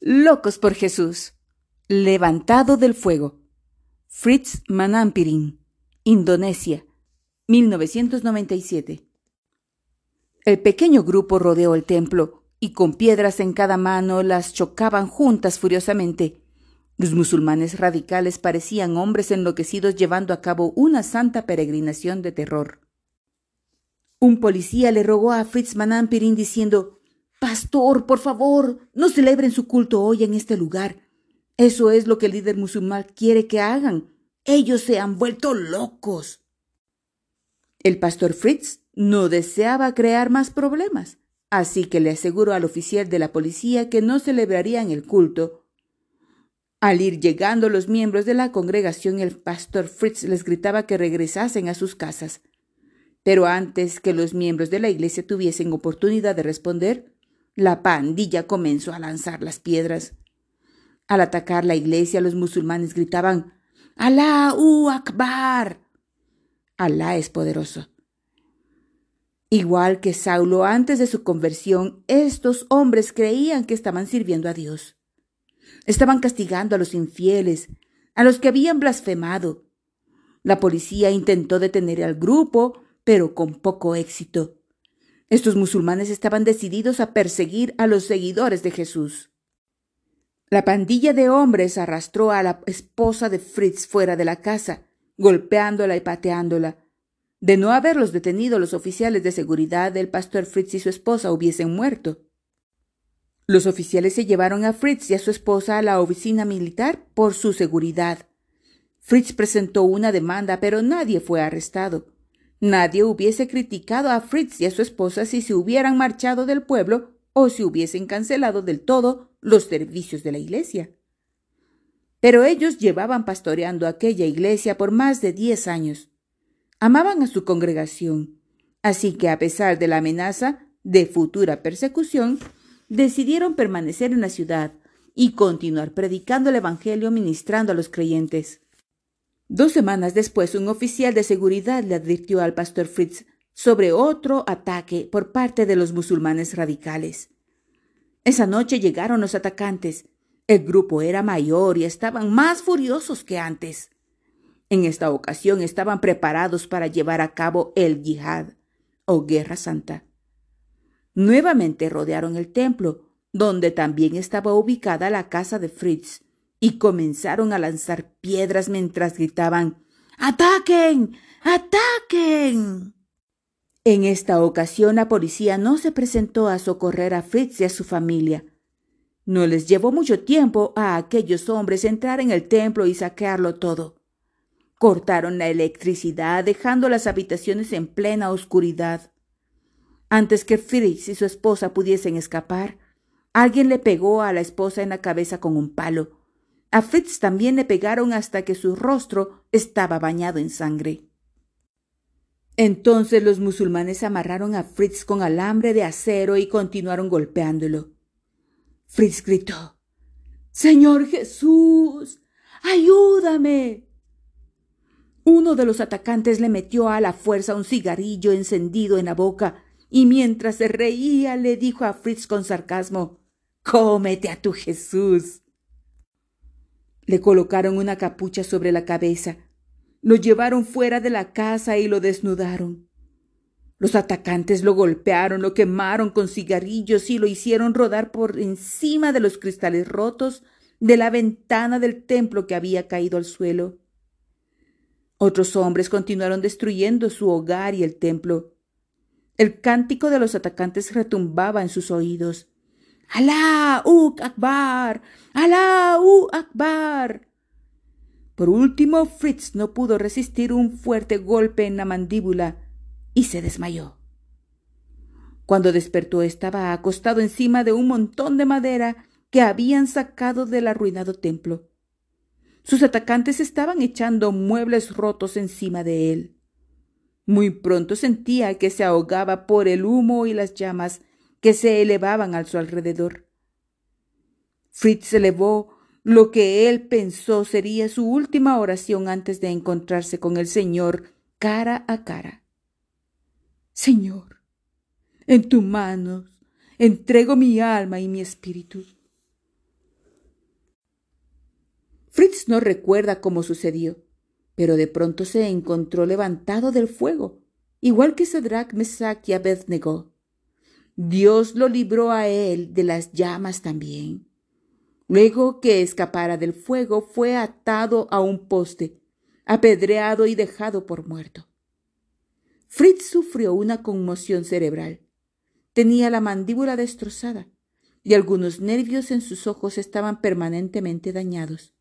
Locos por Jesús. Levantado del fuego. Fritz Manampirin, Indonesia, 1997. El pequeño grupo rodeó el templo y con piedras en cada mano las chocaban juntas furiosamente. Los musulmanes radicales parecían hombres enloquecidos llevando a cabo una santa peregrinación de terror. Un policía le rogó a Fritz Manampirin diciendo Pastor, por favor, no celebren su culto hoy en este lugar. Eso es lo que el líder musulmán quiere que hagan. Ellos se han vuelto locos. El pastor Fritz no deseaba crear más problemas, así que le aseguró al oficial de la policía que no celebrarían el culto. Al ir llegando los miembros de la congregación, el pastor Fritz les gritaba que regresasen a sus casas. Pero antes que los miembros de la iglesia tuviesen oportunidad de responder, la pandilla comenzó a lanzar las piedras. Al atacar la iglesia, los musulmanes gritaban Alá u Akbar. Alá es poderoso. Igual que Saulo antes de su conversión, estos hombres creían que estaban sirviendo a Dios. Estaban castigando a los infieles, a los que habían blasfemado. La policía intentó detener al grupo, pero con poco éxito. Estos musulmanes estaban decididos a perseguir a los seguidores de Jesús. La pandilla de hombres arrastró a la esposa de Fritz fuera de la casa, golpeándola y pateándola. De no haberlos detenido los oficiales de seguridad, el pastor Fritz y su esposa hubiesen muerto. Los oficiales se llevaron a Fritz y a su esposa a la oficina militar por su seguridad. Fritz presentó una demanda, pero nadie fue arrestado. Nadie hubiese criticado a Fritz y a su esposa si se hubieran marchado del pueblo o si hubiesen cancelado del todo los servicios de la iglesia. Pero ellos llevaban pastoreando aquella iglesia por más de diez años. Amaban a su congregación, así que a pesar de la amenaza de futura persecución, decidieron permanecer en la ciudad y continuar predicando el Evangelio ministrando a los creyentes. Dos semanas después, un oficial de seguridad le advirtió al pastor Fritz sobre otro ataque por parte de los musulmanes radicales. Esa noche llegaron los atacantes. El grupo era mayor y estaban más furiosos que antes. En esta ocasión estaban preparados para llevar a cabo el yihad o guerra santa. Nuevamente rodearon el templo, donde también estaba ubicada la casa de Fritz, y comenzaron a lanzar piedras mientras gritaban ¡Ataquen! ¡Ataquen! En esta ocasión la policía no se presentó a socorrer a Fritz y a su familia. No les llevó mucho tiempo a aquellos hombres entrar en el templo y saquearlo todo. Cortaron la electricidad, dejando las habitaciones en plena oscuridad. Antes que Fritz y su esposa pudiesen escapar, alguien le pegó a la esposa en la cabeza con un palo. A Fritz también le pegaron hasta que su rostro estaba bañado en sangre. Entonces los musulmanes amarraron a Fritz con alambre de acero y continuaron golpeándolo. Fritz gritó Señor Jesús, ayúdame. Uno de los atacantes le metió a la fuerza un cigarrillo encendido en la boca y mientras se reía le dijo a Fritz con sarcasmo Cómete a tu Jesús. Le colocaron una capucha sobre la cabeza, lo llevaron fuera de la casa y lo desnudaron. Los atacantes lo golpearon, lo quemaron con cigarrillos y lo hicieron rodar por encima de los cristales rotos de la ventana del templo que había caído al suelo. Otros hombres continuaron destruyendo su hogar y el templo. El cántico de los atacantes retumbaba en sus oídos. Alá uk akbar. Alá uk akbar. Por último, Fritz no pudo resistir un fuerte golpe en la mandíbula y se desmayó. Cuando despertó estaba acostado encima de un montón de madera que habían sacado del arruinado templo. Sus atacantes estaban echando muebles rotos encima de él. Muy pronto sentía que se ahogaba por el humo y las llamas que se elevaban a su alrededor. Fritz elevó lo que él pensó sería su última oración antes de encontrarse con el Señor cara a cara. Señor, en tus manos entrego mi alma y mi espíritu. Fritz no recuerda cómo sucedió, pero de pronto se encontró levantado del fuego, igual que Sadrach, Mesach y Abednego. Dios lo libró a él de las llamas también. Luego que escapara del fuego, fue atado a un poste, apedreado y dejado por muerto. Fritz sufrió una conmoción cerebral. Tenía la mandíbula destrozada y algunos nervios en sus ojos estaban permanentemente dañados,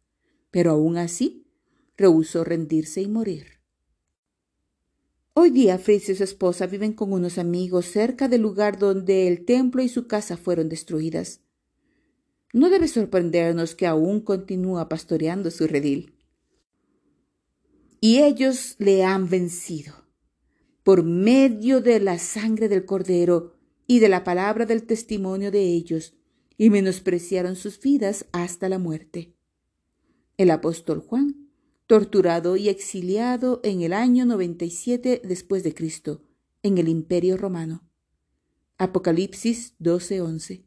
pero aún así rehusó rendirse y morir. Hoy día Fritz y su esposa viven con unos amigos cerca del lugar donde el templo y su casa fueron destruidas. No debe sorprendernos que aún continúa pastoreando su redil. Y ellos le han vencido. Por medio de la sangre del cordero y de la palabra del testimonio de ellos, y menospreciaron sus vidas hasta la muerte. El apóstol Juan torturado y exiliado en el año 97 después de Cristo, en el Imperio Romano. Apocalipsis 12:11.